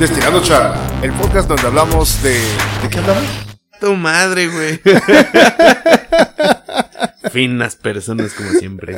Destilando Charla, el podcast donde hablamos de... ¿De qué hablamos? Tu madre, güey. Finas personas como siempre.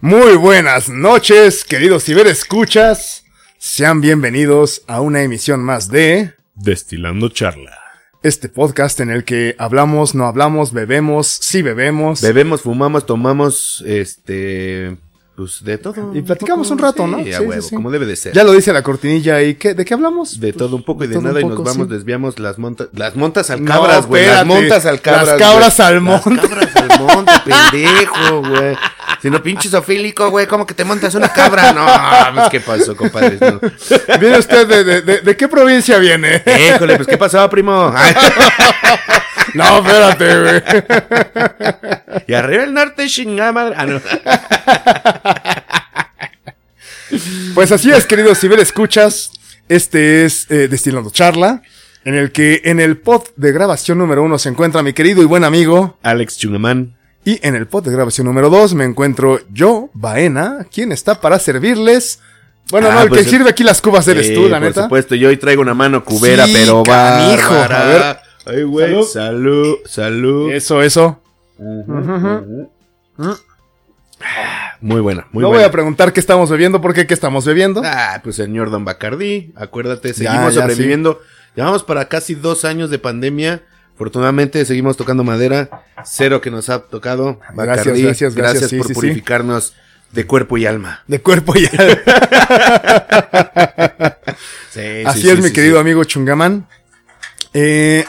Muy buenas noches, queridos ciberescuchas. Sean bienvenidos a una emisión más de... Destilando charla. Este podcast en el que hablamos, no hablamos, bebemos, sí bebemos. Bebemos, fumamos, tomamos, este... Pues de todo. Y platicamos un poco, rato, sí, ¿no? a Sí, huevo, sí, como debe de ser. ya lo dice la cortinilla y ¿qué, ¿de qué hablamos? De todo un poco y de, nada y nos vamos, desviamos las montas, las montas al cabras, güey, las montas al cabras. Las cabras al monte. Las cabras al monte, pendejo, güey. Si no pinches ofílico, güey, ¿cómo que te montas una cabra? No, pues qué pasó, compadre. No. ¿Viene usted de, de, de- de qué provincia viene? Híjole, pues qué pasó, primo. Ay, No, espérate, güey. y arriba el norte, chingada madre. Ah, no. Pues así es, queridos ciberescuchas. Este es eh, Destilando Charla, en el que en el pod de grabación número uno se encuentra mi querido y buen amigo. Alex Chungamán. Y en el pod de grabación número dos me encuentro yo, Baena, quien está para servirles. Bueno, Ah, no, el pues, que sirve aquí las cubas eres tú, la por neta. supuesto, yo hoy traigo una mano cubera, Sí, pero va. A ver. Ay, güey. Salud, salud. Eso, eso. Muy buena, muy no buena. voy a preguntar qué estamos bebiendo, porque qué estamos bebiendo. Ah, pues señor Don Bacardí, acuérdate, Ya, seguimos ya, sobreviviendo. Llevamos para casi dos años de pandemia. Afortunadamente seguimos tocando madera. Cero que nos ha tocado. Gracias, gracias, gracias, sí, por sí, sí. purificarnos de cuerpo y alma. De cuerpo y alma. Sí, Así sí, es, sí, mi sí, querido sí. amigo Chungamán. Eh,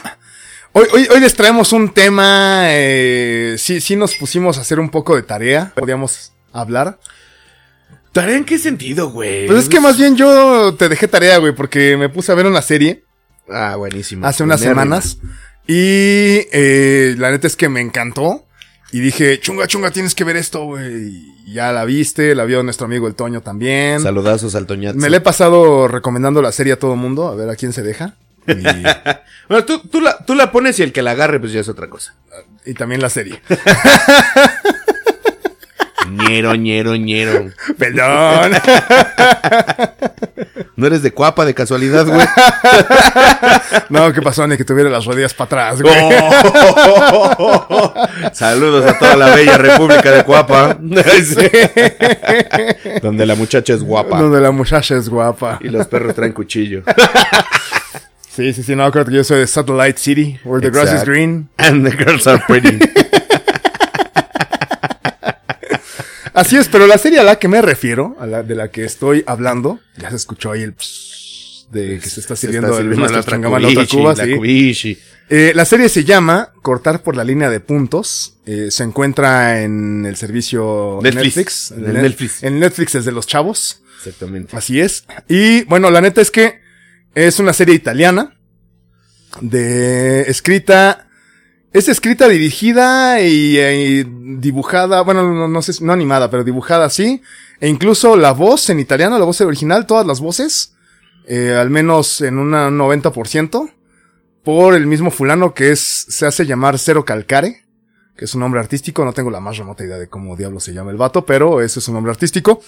hoy, hoy, hoy les traemos un tema. Eh, sí, sí nos pusimos a hacer un poco de tarea. Podíamos hablar. ¿Tarea en qué sentido, güey? Pues es que más bien yo te dejé tarea, güey, porque me puse a ver una serie Ah, buenísimo. hace unas semanas. Y eh, la neta es que me encantó. Y dije, chunga, chunga, tienes que ver esto, güey. Y ya la viste, la vio nuestro amigo el Toño también. Saludazos al Toñazo. Me le he pasado recomendando la serie a todo mundo, a ver a quién se deja. Y, Bueno, tú, tú, la, tú la pones y el que la agarre, pues ya es otra cosa. y también la serie. ñero, ñero, ñero. Perdón. ¿No eres de cuapa de casualidad, güey? No, ¿qué pasó? Ni que tuviera las rodillas para atrás, güey. Saludos a toda la bella República de Cuapa. Sí. Donde la muchacha es guapa. Donde la muchacha es guapa. Y los perros traen cuchillo. Sí, sí, sí, no, creo que yo soy de Satellite City, where the grass is green. And the girls are pretty. Así es, pero la serie a la que me refiero, a la de la que estoy hablando, ya se escuchó ahí el pss de que se está sirviendo, está el sirviendo la otra en la otra cubishi, cuba, la sí. cubishi. Eh, la serie se llama Cortar por la línea de puntos. Eh, se encuentra en el servicio Netflix. Netflix. En el Netflix. En Netflix es de los chavos. Exactamente. Así es. Y bueno, la neta es que es una serie italiana. De escrita. Es escrita, dirigida y, eh, dibujada. Bueno, no, no sé, no animada, pero dibujada así. E incluso la voz en italiano, la voz original, todas las voces. eh, al menos en un 90%. Por el mismo fulano que es, se hace llamar Cero Calcare. Que es un nombre artístico. No tengo la más remota idea de cómo diablo se llama el vato, pero ese es un nombre artístico.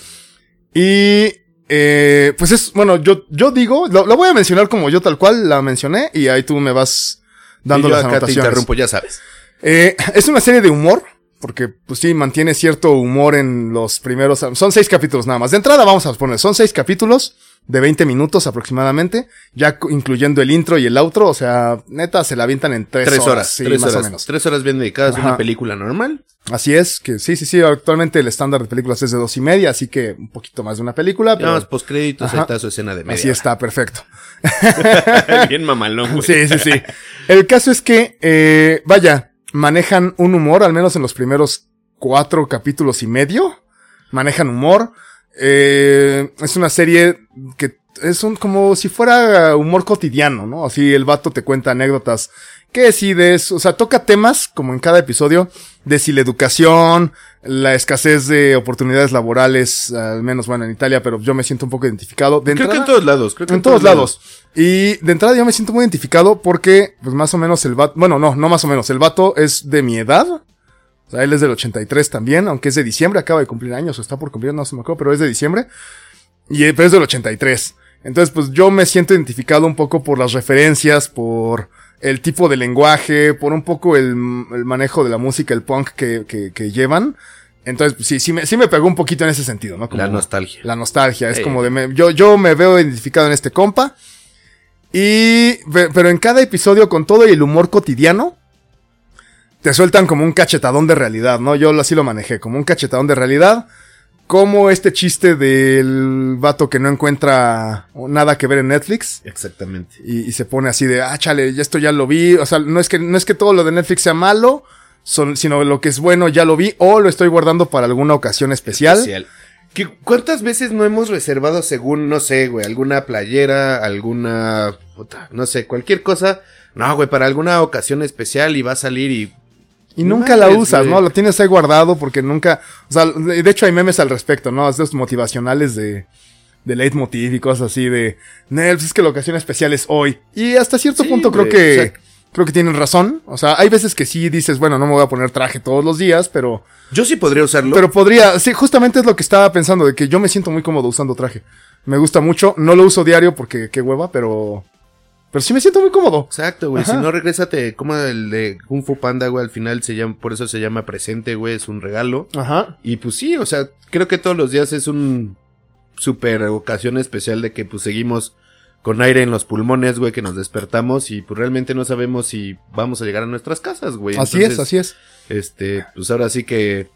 Y eh, pues es, bueno, yo, yo digo, lo, lo voy a mencionar como yo tal cual la mencioné y ahí tú me vas dando y yo las acá te anotaciones. interrumpo, ya sabes. Eh, es una serie de humor, porque pues sí, mantiene cierto humor en los primeros, son seis capítulos nada más. De entrada vamos a poner, son seis capítulos de 20 minutos aproximadamente, ya incluyendo el intro y el outro, o sea, neta se la avientan en tres, Tres, horas, horas, sí, tres más horas. o menos. Tres horas bien dedicadas a una película normal. Así es, que sí, sí, sí, actualmente el estándar de películas es de dos y media, así que un poquito más de una película, pero Nada más postcréditos, ahí está su escena de media. así está, perfecto. bien mamalón, güey. Sí, sí, sí. El caso es que, eh, vaya, manejan un humor, al menos en los primeros cuatro capítulos y medio. Manejan humor. Eh, es una serie que es un, como si fuera humor cotidiano, ¿no? Así el vato te cuenta anécdotas que si de eso, o sea, toca temas, como en cada episodio, de si la educación, la escasez de oportunidades laborales, al menos, bueno, en Italia, pero yo me siento un poco identificado. De Creo que en todos lados. Creo que en todos lados. Y de entrada yo me siento muy identificado porque, pues más o menos el vato, bueno, no, no más o menos, el vato es de mi edad. O sea, él es del 83 también, aunque es de diciembre, acaba de cumplir años o está por cumplir, no se me acuerdo, pero es de diciembre. Y, pero es del 83. Entonces, pues yo me siento identificado un poco por las referencias, por el tipo de lenguaje, por un poco el, el manejo de la música, el punk que, que, que llevan. Entonces, pues, sí, sí me, sí me pegó un poquito en ese sentido, ¿no? Como La nostalgia. La nostalgia. Es como de, me- yo, yo me veo identificado en este compa. Y, pe- pero en cada episodio, con todo y el humor cotidiano, te sueltan como un cachetadón de realidad, ¿no? Yo así lo manejé, como un cachetadón de realidad. Como este chiste del vato que no encuentra nada que ver en Netflix. Exactamente. Y, y se pone así de, ah, chale, esto ya lo vi. O sea, no es que, no es que todo lo de Netflix sea malo, son- sino lo que es bueno ya lo vi o lo estoy guardando para alguna ocasión especial. Especial. ¿Qué- ¿Cuántas veces no hemos reservado según, no sé, güey, alguna playera, alguna, puta, no sé, cualquier cosa? No, güey, para alguna ocasión especial y va a salir y... Y nunca la usas, güey. ¿no? Lo tienes ahí guardado porque nunca. O sea, de hecho hay memes al respecto, ¿no? Estos motivacionales de. De leitmotiv y cosas así de. Nel, es que la ocasión especial es hoy. Y hasta cierto Sí, punto creo que. Creo que tienen razón. O sea, hay veces que sí dices, bueno, no me voy a poner traje todos los días, pero. Yo sí podría usarlo. Pero podría. Sí, justamente es lo que estaba pensando, de que yo me siento muy cómodo usando traje. Me gusta mucho. No lo uso diario porque qué hueva, pero. Pero sí me siento muy cómodo. Exacto, güey. Si no, regrésate como el de Kung Fu Panda, güey. Al final se llama, por eso se llama presente, güey. Es un regalo. Ajá. Y pues sí, o sea, creo que todos los días es un super ocasión especial de que pues seguimos con aire en los pulmones, güey, que nos despertamos y pues realmente no sabemos si vamos a llegar a nuestras casas, güey. Así es, así es. Este, pues ahora sí que...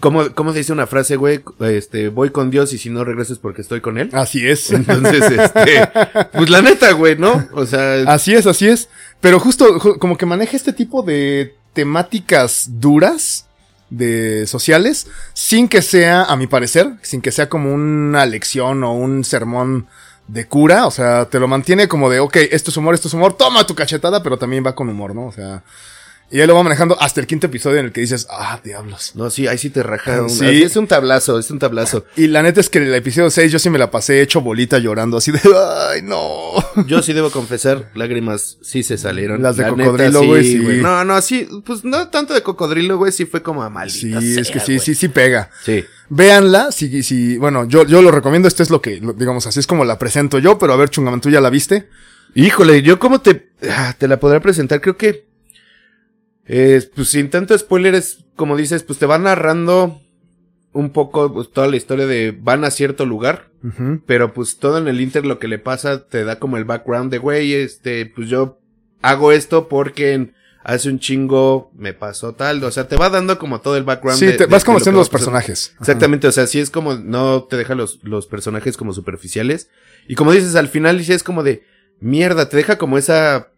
¿Cómo, cómo se dice una frase, güey? Este, voy con Dios y si no regreses porque estoy con él. Así es. Entonces, este, pues la neta, güey, ¿no? O sea, Así es, así es. Pero justo ju- como que maneja este tipo de temáticas duras de sociales sin que sea, a mi parecer, sin que sea como una lección o un sermón de cura. O sea, te lo mantiene como de, ok, esto es humor, esto es humor, toma tu cachetada, pero también va con humor, ¿no? O sea, y él lo va manejando hasta el quinto episodio en el que dices, ah, diablos. no, sí, ahí sí te raja. un- Sí. Es un tablazo, es un tablazo. Y la neta es que en el episodio 6 yo sí me la pasé hecho bolita llorando así de, ay, no. Yo sí debo confesar, lágrimas sí se salieron. Las de La cocodrilo, güey, sí. No, no, sí, pues no tanto de cocodrilo, güey, sí fue como a maldita Sí, es que sí, sí, sí pega. Sí. Véanla, si, si, bueno, yo, yo lo recomiendo, esto es lo que, digamos, así es como la presento yo, pero a ver, Chungaman, ¿tú ya la viste? Híjole, yo cómo te, ah, te la podré presentar, creo que, eh, pues sin tanto spoiler es, como dices, pues te va narrando un poco pues, toda la historia de van a cierto lugar, pero pues todo en el Inter lo que le pasa te da como el background de, güey, este, pues yo hago esto porque hace un chingo me pasó tal, o sea, te va dando como todo el background. Sí, de- te vas de conociendo los personajes. Ajá. Exactamente, o sea, sí es como, no te deja los, los personajes como superficiales. Y como dices, al final sí es como de, mierda, te deja como esa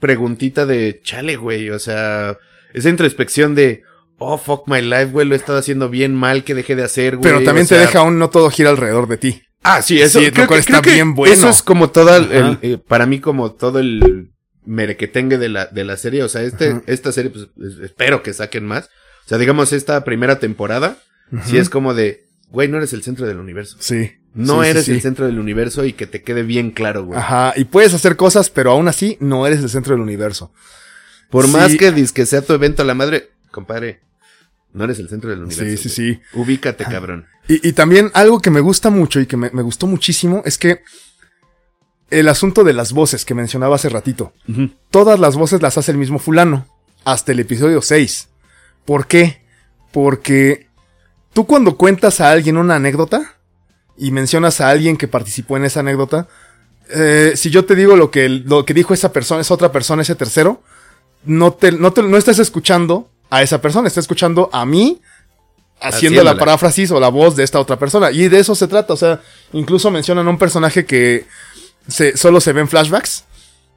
preguntita de, chale, güey, o sea, esa introspección de, oh, fuck my life, güey, lo he estado haciendo bien mal, que dejé de hacer, güey. Pero también o te deja un no todo gira alrededor de ti. Ah, sí, eso Sí, lo creo cual que- está creo que bien bueno. Eso es como todo el, Ajá. el, eh, para mí como todo el merequetengue de la, de la serie. O sea, este, Ajá. esta serie, pues, es- espero que saquen más. O sea, digamos, esta primera temporada, sí Ujú. es como de, güey, no eres el centro del universo. Sí. No Sí, eres sí. el centro del universo y que te quede bien claro, güey. Ajá, y puedes hacer cosas, pero aún así no eres el centro del universo. Por más que dis que sea tu evento a la madre, compadre, no eres el centro del universo. Sí, sí, güey. sí. Ubícate, cabrón. Y, y también algo que me gusta mucho y que me, me gustó muchísimo es que el asunto de las voces que mencionaba hace ratito. Todas las voces las hace el mismo fulano. Hasta el episodio 6. ¿Por qué? Porque tú cuando cuentas a alguien una anécdota y mencionas a alguien que participó en esa anécdota, eh, si yo te digo lo que, lo que dijo esa persona, esa otra persona, ese tercero, no te, no te, no estás escuchando a esa persona, estás escuchando a mí haciendo la paráfrasis o la voz de esta otra persona. Y de eso se trata. O sea, incluso mencionan a un personaje que se, solo se ven flashbacks.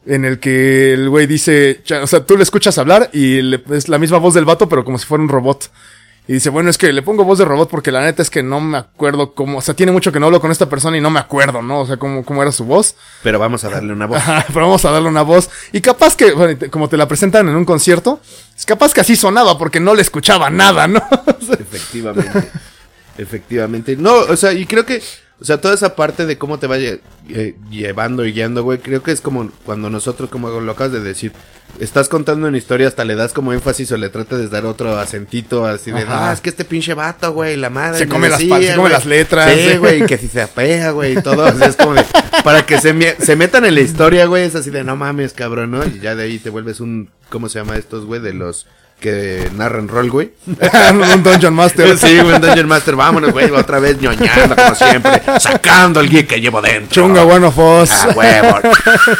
En el que el güey dice, o sea, tú le escuchas hablar y le- es la misma voz del vato, pero como si fuera un robot. Y dice, bueno, es que le pongo voz de robot porque la neta es que no me acuerdo cómo, o sea, tiene mucho que no hablo con esta persona y no me acuerdo, ¿no? O sea, cómo, cómo era su voz. Pero vamos a darle una voz. Pero vamos a darle una voz. Y capaz que, bueno, como te la presentan en un concierto, es capaz que así sonaba porque no le escuchaba nada, ¿no? Efectivamente. Efectivamente. No, o sea, y creo que, O sea, toda esa parte de cómo te va lle- eh, llevando y guiando, güey, creo que es como cuando nosotros, como lo acabas de decir, estás contando una historia, hasta le das como énfasis o le tratas de dar otro acentito, así de, Ajá. ah, es que este pinche vato, güey, la madre. Se me come las decía, se come güey". las letras. Sí, güey, que si se apea, güey, y todo. O sea, es como de, para que se, se metan en la historia, güey, es así de, no mames, cabrón, ¿no? Y ya de ahí te vuelves un, ¿cómo se llama estos, güey? De los que narran rol, güey. un Dungeon Master. Sí, güey, un Dungeon Master, vámonos, güey, otra vez ñoñando como siempre, sacando el geek que llevo dentro. Chunga of Us. Ah, huevo.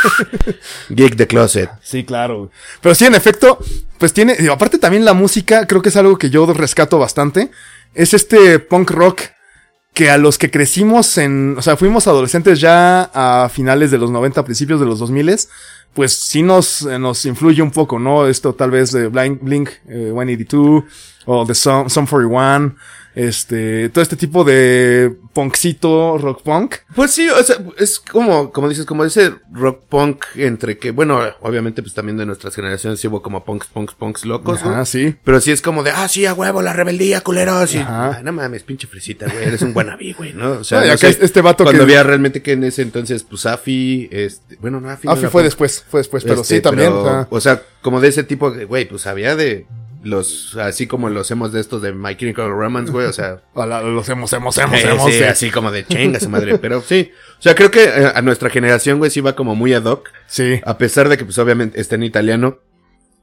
geek de closet. Sí, claro. güey. Pero sí, en efecto, pues tiene. y aparte también la música, creo que es algo que yo rescato bastante. Es este punk rock que a los que crecimos en. O sea, fuimos adolescentes ya a finales de los 90, principios de los 2000 pues sí nos, eh, nos influye un poco, ¿no? Esto tal vez de Blink, Blink eh, 182 o de Sum, Sum 41. Este, todo este tipo de punkcito, rock punk. Pues sí, o sea, es como, como dices, como ese rock punk entre que, bueno, obviamente pues también de nuestras generaciones sí hubo como punks, punks, punks locos, ¿no? sí. Pero sí es como de, ah, sí, a huevo, la rebeldía, culeros. Y, ah, no mames, pinche fresita, güey, eres un wannabe, güey, ¿no? O sea, No, no acá sé, este vato cuando que- había realmente que en ese entonces, pues Afi, este, bueno, no, Afi. Afi fue punk. después, fue después, pero Este, sí también. pero, o sea, o sea, como de ese tipo güey, pues había de los, así como los hemos de estos de My Chemical Romance, güey, o sea, la- los hemos, hemos, hemos, eh, hemos. sí, sí. así como de chinga su madre, pero sí, o sea, creo que eh, a nuestra generación, güey, sí va como muy ad hoc, Sí. a pesar de que, pues, obviamente está en italiano,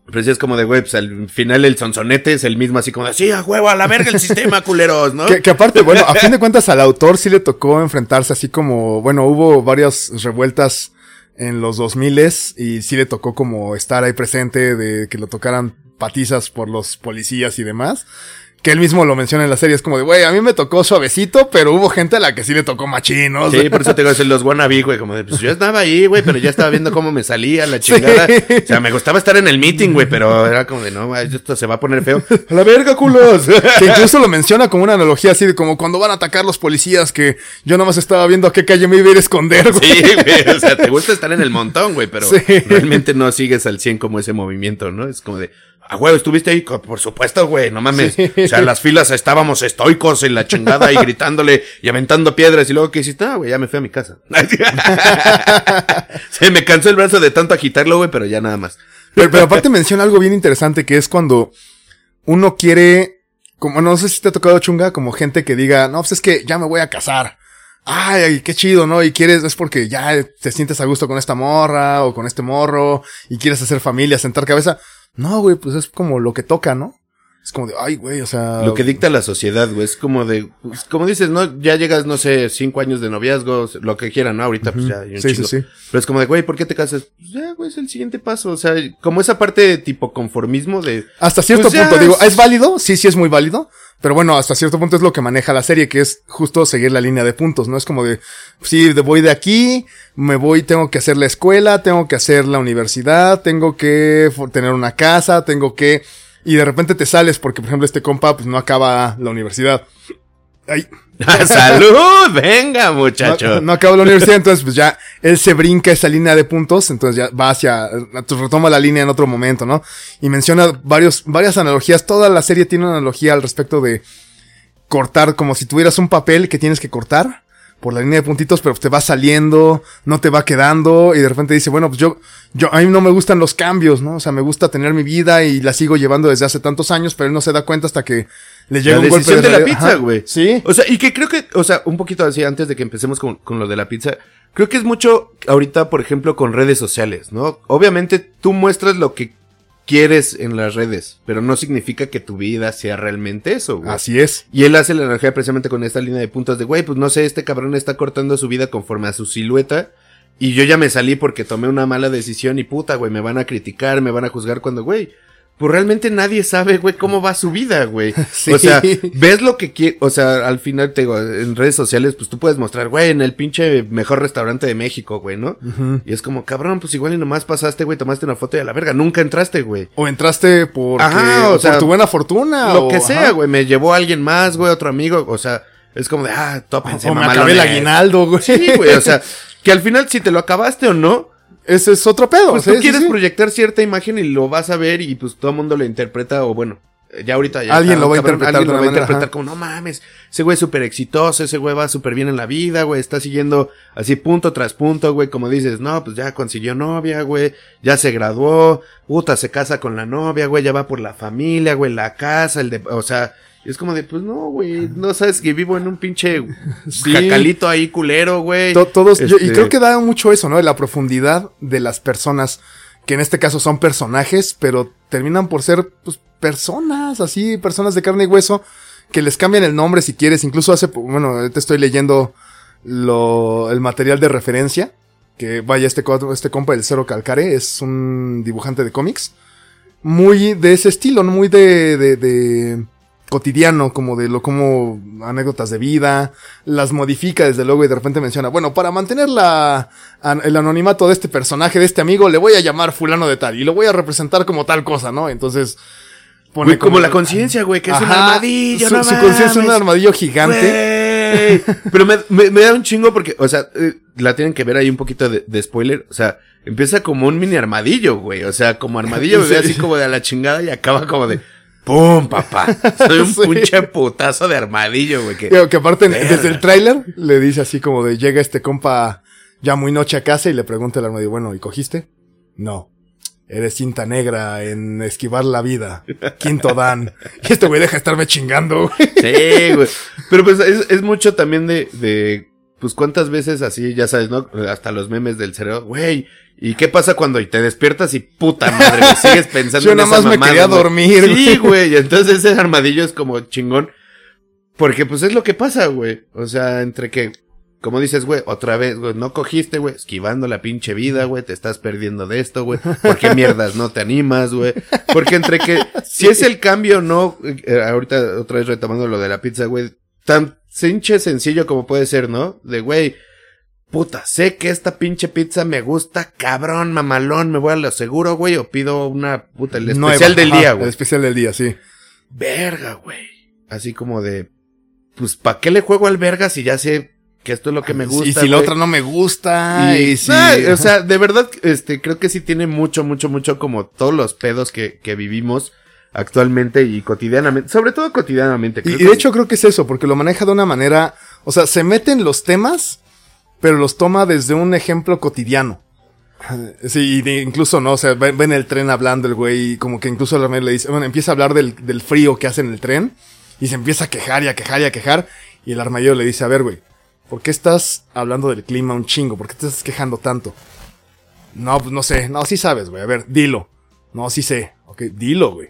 pero sí es como de, güey, pues al final el sonsonete es el mismo, así como de, sí, a huevo, a la verga el sistema, culeros, ¿no? Que, que aparte, bueno, a fin de cuentas al autor sí le tocó enfrentarse así como, bueno, hubo varias revueltas en los 2000 y sí le tocó como estar ahí presente de que lo tocaran patizas por los policías y demás. Que él mismo lo menciona en la serie, es como de, güey, a mí me tocó suavecito, pero hubo gente a la que sí le tocó machín, ¿no? Sí, por eso te digo, es los wannabe, güey, como de, pues yo estaba ahí, güey, pero ya estaba viendo cómo me salía la chingada. Sí. O sea, me gustaba estar en el meeting, güey, pero era como de, no, güey, esto se va a poner feo. A la verga, culos. Que incluso lo menciona como una analogía así de como cuando van a atacar los policías, que yo nomás estaba viendo a qué calle me iba a ir a esconder, güey. Sí, güey, o sea, te gusta estar en el montón, güey, pero Sí. realmente no sigues al 100 como ese movimiento, ¿no? Es como de, ah, güey, estuviste ahí, por supuesto, güey, no mames. Sí. O sea, las filas estábamos estoicos en la chingada y gritándole y aventando piedras y luego que hiciste, ah, güey, ya me fui a mi casa. Se me cansó el brazo de tanto agitarlo, güey, pero ya nada más. Pero, pero aparte menciona algo bien interesante que es cuando uno quiere, como no sé si te ha tocado chunga, como gente que diga, no, pues es que ya me voy a casar. Ay, qué chido, ¿no? Y quieres, es porque ya te sientes a gusto con esta morra o con este morro y quieres hacer familia, sentar cabeza. No, güey, pues es como lo que toca, ¿no? Es como de, ay, güey, o sea. Lo que dicta la sociedad, güey, es como de, pues, como dices, ¿no? Ya llegas, no sé, cinco años de noviazgo, lo que quieran, ¿no? Ahorita, pues ya hay un Sí, chingo. sí. Pero es como de, güey, ¿por qué te casas? Pues ya, güey, es el siguiente paso. O sea, como esa parte de tipo conformismo de, Hasta cierto Pues ya punto, digo, es- ¿es válido? Sí, sí es muy válido. Pero bueno, hasta cierto punto es lo que maneja la serie, que es justo seguir la línea de puntos, ¿no? Es como de, sí, de- voy de aquí, me voy, tengo que hacer la escuela, tengo que hacer la universidad, tengo que tener una casa, tengo que... Y de repente te sales porque, por ejemplo, este compa, pues no acaba la universidad. Ay, ¡Salud! Venga, no, muchacho. no acaba la universidad, entonces pues ya él se brinca esa línea de puntos, entonces ya va hacia, retoma la línea en otro momento, ¿no? Y menciona varios, varias analogías, toda la serie tiene una analogía al respecto de cortar, como si tuvieras un papel que tienes que cortar por la línea de puntitos, pero te va saliendo, no te va quedando, y de repente dice, bueno, pues yo, yo, a mí no me gustan los cambios, ¿no? O sea, me gusta tener mi vida y la sigo llevando desde hace tantos años, pero él no se da cuenta hasta que le llega La un golpe decisión de la pizza, güey. Sí. O sea, y que creo que, o sea, un poquito así antes de que empecemos con, con lo de la pizza, creo que es mucho ahorita, por ejemplo, con redes sociales, ¿no? Obviamente tú muestras lo que quieres en las redes, pero no significa que tu vida sea realmente eso, güey. Así es. Y él hace la energía precisamente con esta línea de puntos de, güey, pues no sé, este cabrón está cortando su vida conforme a su silueta. Y yo ya me salí porque tomé una mala decisión y puta, güey, me van a criticar, me van a juzgar cuando, güey, pues realmente nadie sabe, güey, cómo va su vida, güey. Sí. O sea, ves lo que quieres, o sea, al final te digo, en redes sociales, pues tú puedes mostrar, güey, en el pinche mejor restaurante de México, güey, ¿no? Y es como, cabrón, pues igual y nomás pasaste, güey, tomaste una foto y a la verga, nunca entraste, güey. O entraste porque, Ajá, o por sea, tu buena fortuna. Lo o- que ajá. sea, güey, me llevó alguien más, güey, otro amigo, o sea, es como de, ah, tópense, O me acabé el aguinaldo, güey. Sí, güey, o sea, que al final si te lo acabaste o no, Ese es otro pedo. pues sí, tú quieres sí. proyectar cierta imagen y lo vas a ver y pues todo el mundo lo interpreta o bueno, ya ahorita ya Alguien está, lo va a cabrón, interpretar alguien de lo va a una manera, interpretar ajá. como, no mames, ese güey es súper exitoso, ese güey va súper bien en la vida, güey, está siguiendo así punto tras punto, güey, como dices, no, pues ya consiguió novia, güey, ya se graduó, puta, se casa con la novia, güey, ya va por la familia, güey, la casa, el de, o sea, es como de, pues no, güey, no sabes que vivo en un pinche Sí. jacalito ahí culero, güey. To- todos, yo- y Este- creo que da mucho eso, ¿no? De la profundidad de las personas, que en este caso son personajes, pero terminan por ser, pues, personas, así, personas de carne y hueso, que les cambian el nombre si quieres. Incluso hace, bueno, ahorita estoy leyendo lo, el material de referencia, que vaya, este, este compa del Cero Calcare es un dibujante de cómics, muy de ese estilo, ¿no? Muy de, de, de cotidiano, como de lo como anécdotas de vida, las modifica desde luego y de repente menciona, bueno, para mantener la, an- el anonimato de este personaje, de este amigo, le voy a llamar fulano de tal y lo voy a representar como tal cosa, ¿no? Entonces Güey, como, la conciencia, güey, que es un armadillo, su, no su conciencia es un armadillo gigante. Güey. Pero me, me, me da un chingo porque, o sea, eh, la tienen que ver ahí un poquito de, de spoiler. O sea, empieza como un mini armadillo, güey. O sea, como armadillo, ve Sí. así como de a la chingada y acaba como de ¡Pum, papá! Soy un Sí. pinche putazo de armadillo, güey. Que, Digo, que aparte, desde el tráiler, le dice así como de llega este compa ya muy noche a casa y le pregunta el armadillo, bueno, ¿y cogiste? No. Eres cinta negra en esquivar la vida. Quinto dan. Y este güey deja de estarme chingando, güey. Sí, güey. Pero pues es, es mucho también de, de, pues cuántas veces así, ya sabes, ¿no? Hasta los memes del cerebro, güey. ¿Y qué pasa cuando te despiertas y puta madre, sigues pensando Yo en nada esa más me mamada, quería güey? dormir, Sí, güey. Y entonces ese armadillo es como chingón. Porque pues es lo que pasa, güey. O sea, entre que, como dices, güey, otra vez, güey, no cogiste, güey, esquivando la pinche vida, güey, te estás perdiendo de esto, güey. ¿Por qué mierdas no te animas, güey? Porque entre que, si es el cambio, no, eh, ahorita otra vez retomando lo de la pizza, güey, tan pinche sencillo como puede ser, ¿no? De, güey, puta, sé que esta pinche pizza me gusta, cabrón, mamalón, me voy a lo seguro, güey, o pido una, puta, el Nueva. especial del Ajá, día, El güey. especial del día, sí. Verga, güey. Así como de, pues, ¿para qué le juego al verga si ya sé que esto es lo que me gusta? y si la otra no me gusta. Y, Y, si. Ah, o sea, de verdad, este, creo que sí tiene mucho, mucho, mucho como todos los pedos que, que vivimos actualmente y cotidianamente, sobre todo cotidianamente. Y, creo y que de hecho creo que es eso, porque lo maneja de una manera, o sea, se mete en los temas, pero los toma desde un ejemplo cotidiano. Sí, y incluso no, o sea, ven, ven el tren hablando el güey, y como que incluso el armadillo le dice, bueno, empieza a hablar del, del frío que hace en el tren, y se empieza a quejar y a quejar y a quejar, y el armadillo le dice, a ver, güey, ¿por qué estás hablando del clima un chingo? ¿Por qué te estás quejando tanto? No, pues no sé, no, sí sabes, güey, a ver, dilo. No, sí sé, ok, dilo, güey.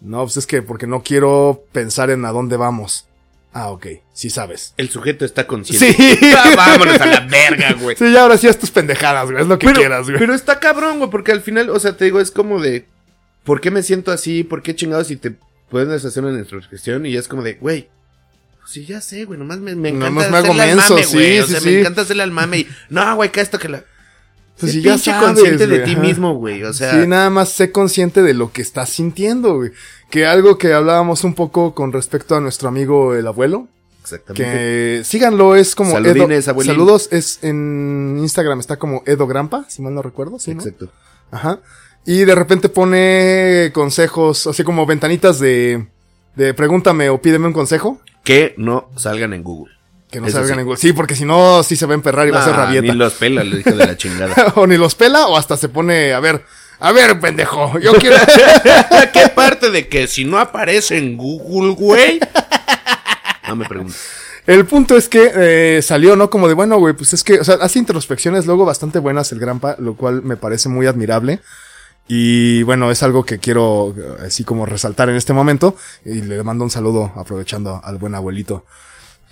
No, pues es que porque no quiero pensar en a dónde vamos. Ah, ok, sí sabes. El sujeto está consciente. Sí. Ah, vámonos a la verga, güey. Sí, ya ahora sí haz tus pendejadas, güey, es lo que pero, quieras, güey. pero está cabrón, güey, porque al final, o sea, te digo, es como de, ¿por qué me siento así? ¿Por qué chingados? Y te puedes hacer una introspección y es como de, güey, pues sí, ya sé, güey, nomás me, me encanta Nomás me hago al menso, güey. o sí, sea, sí. me encanta hacerle al mame y, no, güey, que esto que la... Pues Sé sí, ya sabes, consciente de ti ajá. mismo, güey, o sea... Sí, nada más sé consciente de lo que estás sintiendo, güey. Que algo que hablábamos un poco con respecto a nuestro amigo el abuelo. Exactamente. Que síganlo, es como Saludines, Edo-. Saludos, es en Instagram, está como Edo Grampa, si mal no recuerdo, ¿sí, no? Exacto. Ajá. Y de repente pone consejos, así como ventanitas de, de pregúntame o pídeme un consejo. Que no salgan en Google. Que no Eso salgan sí. Google. Sí, porque si no, sí se va a emperrar y va a ser rabieta. Ni los pela, le dijo de la chingada. o ni los pela o hasta se pone, a ver, a ver, pendejo, yo quiero... ¿Qué parte de que si no aparece en Google, güey? No me preguntes. El punto es que eh, salió, ¿no? Como de, bueno, güey, pues es que, o sea, hace introspecciones luego bastante buenas el Grampa, lo cual me parece muy admirable. Y bueno, es algo que quiero eh, así como resaltar en este momento. Y le mando un saludo aprovechando al buen abuelito.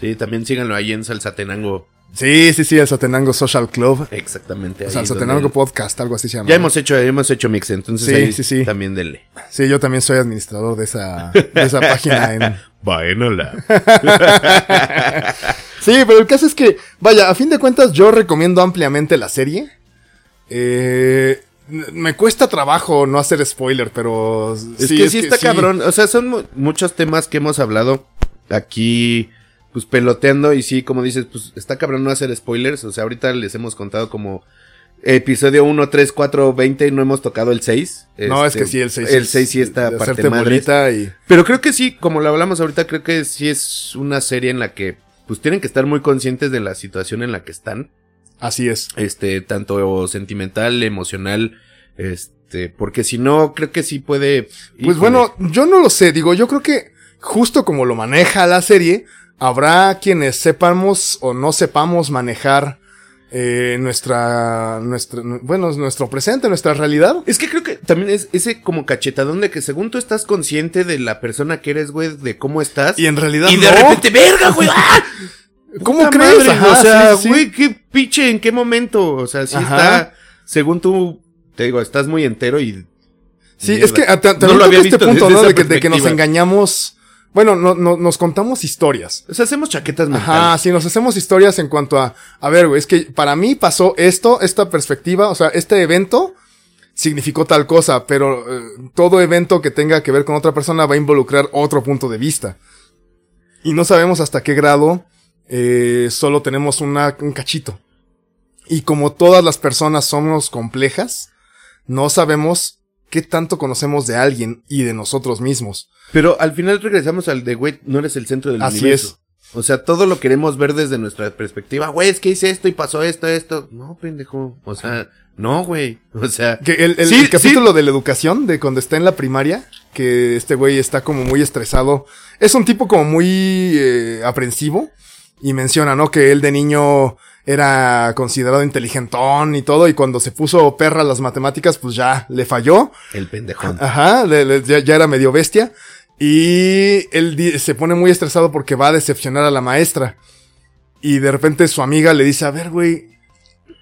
Sí, también síganlo ahí en Salsatenango. Sí, sí, sí, el Sotenango Social Club. Exactamente. O sea, el Sotenango Podcast, algo así se llama. Ya hemos hecho, hemos hecho mix, entonces Sí, ahí sí, sí. también denle. Sí, yo también soy administrador de esa, de esa página en... Vaenola. Sí, pero el caso es que, vaya, a fin de cuentas yo recomiendo ampliamente la serie. Eh, me cuesta trabajo no hacer spoiler, pero... Es que sí está cabrón. O sea, son mu- muchos temas que hemos hablado aquí, pues peloteando. Y sí, como dices, pues está cabrón no hacer spoilers. O sea, ahorita les hemos contado como Episodio 1, 3, 4, 20, no hemos tocado el 6. No, es Este, que sí, el 6. El 6 sí está parte madre. y... Pero creo que sí, como lo hablamos ahorita, creo que sí es una serie en la que pues tienen que estar muy conscientes de la situación en la que están. Así es. Este, tanto sentimental, emocional, este, porque si no, creo que sí puede. Pues híjole. bueno, yo no lo sé, digo, yo creo que justo como lo maneja la serie, habrá quienes sepamos o no sepamos manejar eh, nuestra, nuestra, bueno, nuestro presente, nuestra realidad. Es que creo que también es ese como cachetadón de que según tú estás consciente de la persona que eres, güey, de cómo estás. Y en realidad y de no. repente, verga, güey. ¡ah! ¿Cómo crees? madre, Ajá, o sea, sí, sí. güey, qué pinche, ¿en qué momento? O sea, sí Ajá. está, según tú, te digo, estás muy entero y... Sí, mierda. es que ah, ta- No lo había este visto punto, desde ¿no? De que, de que nos engañamos. Bueno, no, no- nos contamos historias. O sea, hacemos chaquetas Ajá, mentales. sí, nos hacemos historias en cuanto a, a ver, güey, es que para mí pasó esto, esta perspectiva, o sea, este evento significó tal cosa, pero eh, todo evento que tenga que ver con otra persona va a involucrar otro punto de vista. Y no sabemos hasta qué grado eh, solo tenemos una, un cachito. Y como todas las personas somos complejas, no sabemos qué tanto conocemos de alguien y de nosotros mismos. Pero al final regresamos al de, güey, no eres el centro del Así universo. O sea, todo lo queremos ver desde nuestra perspectiva. Güey, es que hice esto y pasó esto, esto. No, pendejo. O sea, no, güey. O sea, Que el, el- Sí, el capítulo de la educación, de cuando está en la primaria, que este güey está como muy estresado. Es un tipo como muy eh, aprensivo. Y menciona, ¿no? Que él de niño era considerado inteligentón y todo. Y cuando se puso perra las matemáticas, pues ya le falló. el pendejón. Ajá, le- le- ya, ya era medio bestia. Y él se pone muy estresado porque va a decepcionar a la maestra. Y de repente su amiga le dice, a ver, güey,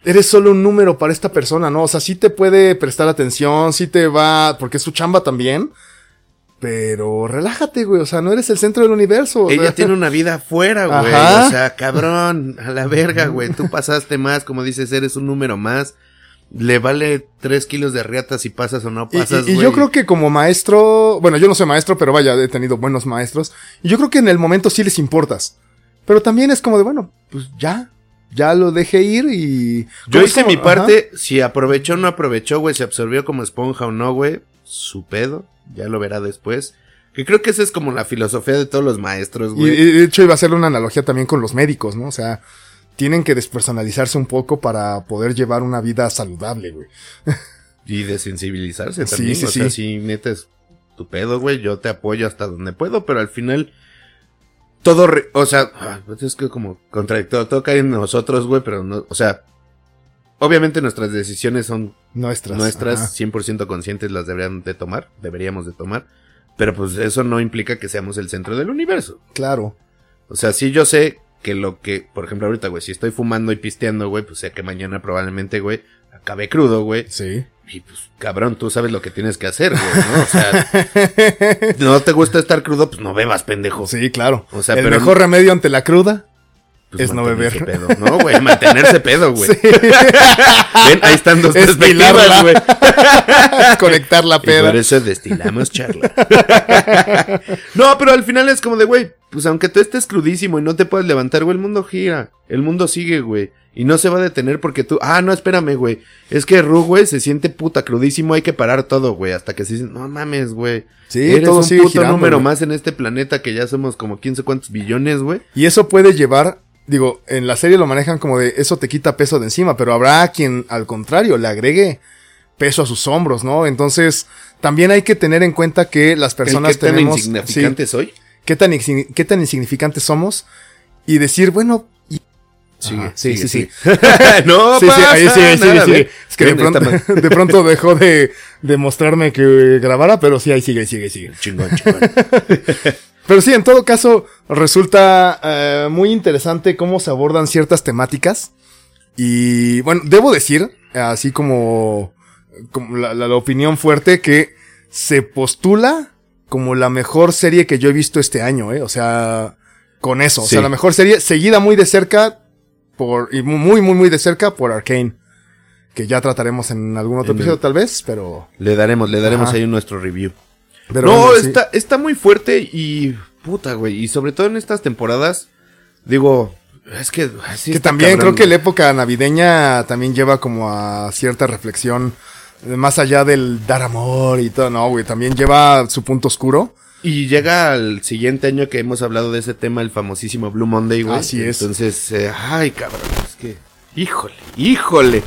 eres solo un número para esta persona, ¿no? O sea, sí te puede prestar atención, sí te va, porque es su chamba también. Pero relájate, güey, o sea, no eres el centro del universo. o Ella sea. tiene una vida afuera, güey. Ajá. O sea, cabrón, a la verga, güey. Tú pasaste más, como dices, eres un número más. Le vale tres kilos de riata si pasas o no pasas, y, y güey. yo creo que como maestro, bueno, yo no soy maestro, pero vaya, he tenido buenos maestros. Y yo creo que en el momento sí les importas. Pero también es como de, bueno, pues ya, ya lo dejé ir y... Yo hice mi ajá. parte, si aprovechó o no aprovechó, güey, se absorbió como esponja o no, güey, su pedo, ya lo verá después. Que creo que esa es como la filosofía de todos los maestros, güey. y de hecho iba a hacerle una analogía también con los médicos, ¿no? O sea, tienen que despersonalizarse un poco para poder llevar una vida saludable, güey. Y desensibilizarse Sí, también. sí, o sea, sí. si metes tu pedo, güey, yo te apoyo hasta donde puedo, pero al final todo, re- o sea, pues es que como contradictorio, todo cae en nosotros, güey, pero no, o sea, obviamente nuestras decisiones son Nuestras. nuestras, ajá. 100% conscientes las deberían de tomar, deberíamos de tomar, pero pues eso no implica que seamos el centro del universo. Claro. O sea, sí yo sé que lo que, por ejemplo, ahorita, güey, si estoy fumando y pisteando, güey, pues sé que mañana probablemente, güey, acabe crudo, güey. Sí. Y pues, cabrón, tú sabes lo que tienes que hacer, güey, ¿no? O sea, no te gusta estar crudo, pues no bebas, pendejo. sí, claro. O sea, el pero- mejor remedio ante la cruda. Pues, es no beber. Pedo. No, güey, mantenerse pedo, güey. Sí. Ven, ahí están dos Estilarla. perspectivas, güey. Conectar la Y por peda. eso destilamos charla. no, pero al final es como de, güey, pues aunque tú estés crudísimo y no te puedas levantar, güey, el mundo gira. El mundo sigue, güey. Y no se va a detener porque tú, ah, no, espérame, güey. Es que Ru, güey, se siente puta crudísimo, hay que parar todo, güey. Hasta que se dicen, no mames, güey. Sí, Eres todo un sigue puto girando, número güey. más en este planeta que ya somos como quién sé cuántos billones, güey. Y eso puede llevar, digo, en la serie lo manejan como de eso te quita peso de encima, pero habrá quien al contrario le agregue peso a sus hombros, ¿no? Entonces, también hay que tener en cuenta que las personas ¿El qué tan tenemos insignificante soy? sí, qué tan qué tan insignificantes somos y decir, bueno, Sigue, sí, sigue, sí, sí. sigue. no sí, sí, pasa ahí sigue, sigue, nada, sigue. ¿ve? Es que de pronto, de pronto dejó de, de mostrarme que grabara, pero sí, ahí sigue, sigue, sigue. Chingón, chingón. Pero sí, en todo caso, resulta eh, muy interesante cómo se abordan ciertas temáticas. Y bueno, debo decir, así como, como la, la- la opinión fuerte, que se postula como la mejor serie que yo he visto este año, ¿eh? O sea, con eso. O sea, la mejor serie seguida muy de cerca por, y muy, muy, muy de cerca por Arcane. Que ya trataremos en algún otro En el- episodio tal vez, pero... Le daremos, le daremos Ajá. ahí nuestro review. Pero no, bueno, sí. está, está muy fuerte y puta, güey. Y sobre todo en estas temporadas, digo, Es que, sí que también cabrón, creo que la época navideña también lleva como a cierta reflexión. eh, Más allá del dar amor y todo, no, güey, también lleva su punto oscuro. Y llega al siguiente año que hemos hablado de ese tema, el famosísimo Blue Monday, güey. Así es. Entonces, eh, ay, cabrón, es que... Híjole, híjole.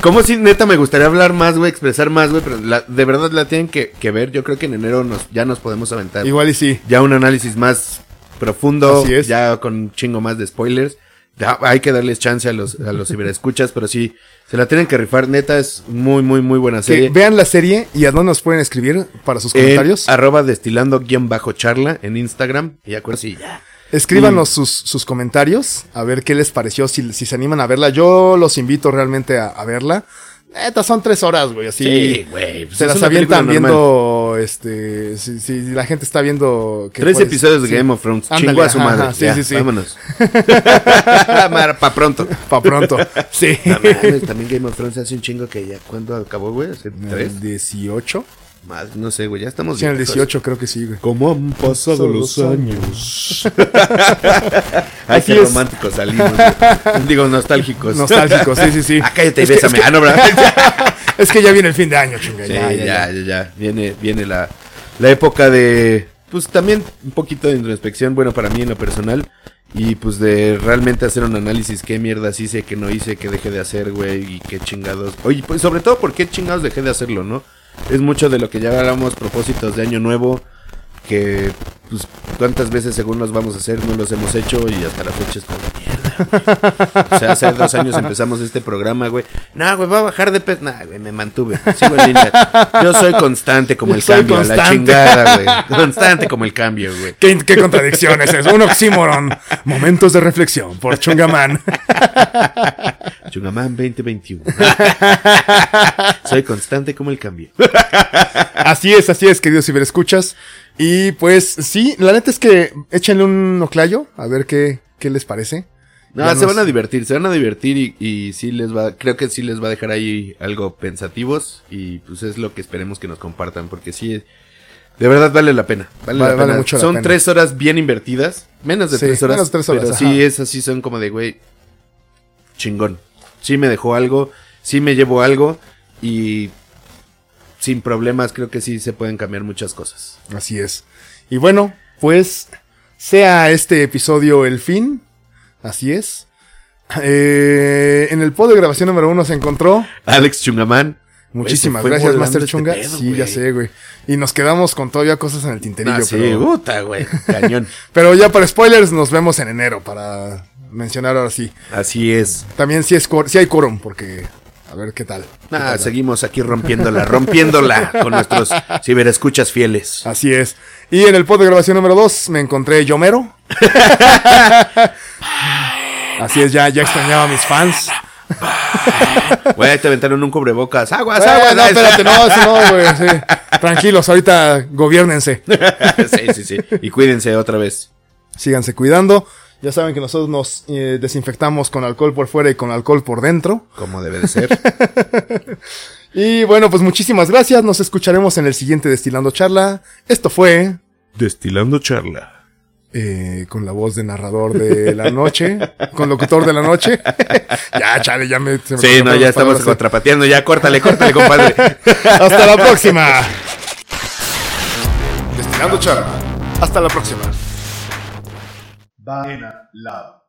Como si neta me gustaría hablar más, güey, expresar más, güey, pero la- de verdad la tienen que, que ver. Yo creo que en enero nos, ya nos podemos aventar. Igual y sí. Ya un análisis más profundo, Así es. ya con un chingo más de spoilers. Ya hay que darles chance a los, a los ciberescuchas, pero sí, se la tienen que rifar. Neta, es muy, muy, muy buena Que serie. vean la serie y a dónde nos pueden escribir para sus En comentarios. arroba destilando guion bajo charla en Instagram. Y acuérdense, sí, ya. Escríbanos sus, sus comentarios, a ver qué les pareció, si, si se animan a verla. Yo los invito realmente a, a verla. Neta, son tres horas, güey, así. Sí, güey. pues se las avientan viendo, este, si, si la gente está viendo... que Tres puedes- episodios de sí, Game of Thrones. Ándale, Chingo a su ajá, madre. ajá, sí, Ya, sí, sí. Vámonos. Pa' pronto. Pa' pronto. sí. No también Game of Thrones hace un chingo que ya. ¿Cuándo acabó, güey? ¿Hace tres? ¿El 18? Más, no sé, güey. Ya estamos Sí, en el viejos. 18 creo que sí, güey. ¿Cómo han pasado los los años? Ay, Así qué es. románticos salimos. güey. Digo, nostálgicos. Nostálgico, sí, sí, sí. Ah, cállate y Es que- bésame. es que- Ah, no, ¿verdad? Es que ya viene el fin de año, chinga. Sí, ya, ya, ya, ya, ya, Viene, viene la, la época de, pues también un poquito de introspección, bueno, para mí en lo personal. Y pues de realmente hacer un análisis, qué mierdas hice, qué no hice, qué dejé de hacer, güey, y qué chingados. Oye, pues sobre todo, ¿por qué chingados dejé de hacerlo, no? Es mucho de lo que ya hablamos, propósitos de año nuevo, que pues cuántas veces según los vamos a hacer no los hemos hecho y hasta la fecha güey. O sea, hace dos años empezamos este programa, güey. No, güey, va a bajar de peso. Nah, güey, me mantuve. Sigo en línea. Yo soy constante como Yo el cambio, la chingada, güey. Constante como el cambio, güey. ¿Qué, qué contradicciones es? Un oxímoron. Momentos de reflexión por Chungaman. Chungamán 2021. soy constante como el cambio. Así es, así es, queridos ciberescuchas. Y pues sí, la neta es que échenle un oclayo a ver qué, qué les parece. No, se nos- van a divertir, se van a divertir y, y sí les va, creo que sí les va a dejar ahí algo pensativos y pues es lo que esperemos que nos compartan porque sí, de verdad vale la pena, vale, Vale- la vale pena. mucho la son pena. tres horas bien invertidas, menos de Sí, tres horas, menos tres horas, pero ajá. sí es así, son como de güey, chingón, sí me dejó algo, sí me llevó algo y sin problemas creo que sí se pueden cambiar muchas cosas. Así es. Y bueno, pues sea este episodio el fin. Así es. Eh, en el pod de grabación número uno se encontró. Alex Chungamán. Muchísimas gracias, Master este Chunga. pedo, sí, ya sé, güey. Y nos quedamos con todavía cosas en el tinterillo. Ah, sí, pero, puta, güey, cañón. pero ya para spoilers, nos vemos en enero para mencionar ahora sí. Así es. También sí, es cor- sí hay quórum, porque a ver qué tal. ¿Qué Ah, seguimos aquí rompiéndola, rompiéndola con nuestros ciberescuchas fieles. Así es. Y en el pod de grabación número 2 me encontré Yomero. Así es, ya, ya extrañaba a mis fans. Güey, te aventaron un cubrebocas. Aguas, Eh, aguas. no, espérate, no, eso no, güey. sí. Tranquilos, ahorita gobiernense. sí, sí, sí. Y cuídense otra vez. Síganse cuidando. Ya saben que nosotros nos eh, desinfectamos con alcohol por fuera y con alcohol por dentro. Como debe de ser. Y bueno, pues muchísimas gracias. Nos escucharemos en el siguiente Destilando Charla. Esto fue Destilando charla. eh, con la voz de narrador de la noche, con locutor de la noche. ya, chale, ya me... se me Sí, no, ya estamos palabras. contrapateando. Ya, córtale, córtale, compadre. Hasta la próxima. Destilando Charla. Hasta la próxima. Banana Lab.